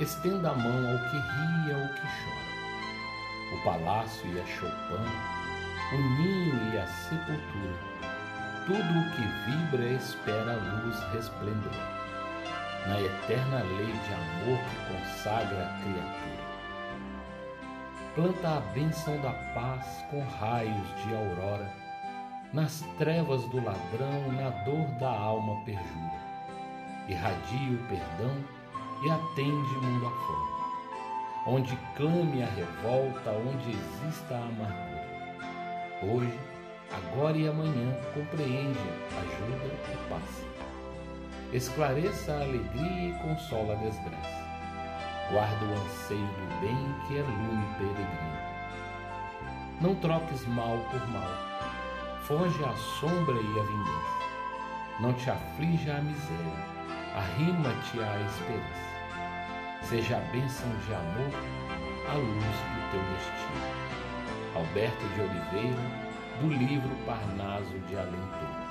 Estenda a mão ao que ri e ao que chora. O palácio e a choupana, o ninho e a sepultura, tudo o que vibra espera a luz resplendor, na eterna lei de amor que consagra a criatura. Planta a bênção da paz com raios de aurora, nas trevas do ladrão, na dor da alma perjura. Irradia o perdão e atende mundo afora onde clame a revolta, onde exista a amargura. Hoje, agora e amanhã, compreende, ajuda e passa. Esclareça a alegria e consola a desgraça. Guarda o anseio do bem que é lume peregrino. Não troques mal por mal. Foge a sombra e a vingança. Não te aflija a miséria. Arrima-te à esperança seja a bênção de amor a luz do teu destino. Alberto de Oliveira, do livro Parnaso de Alentor.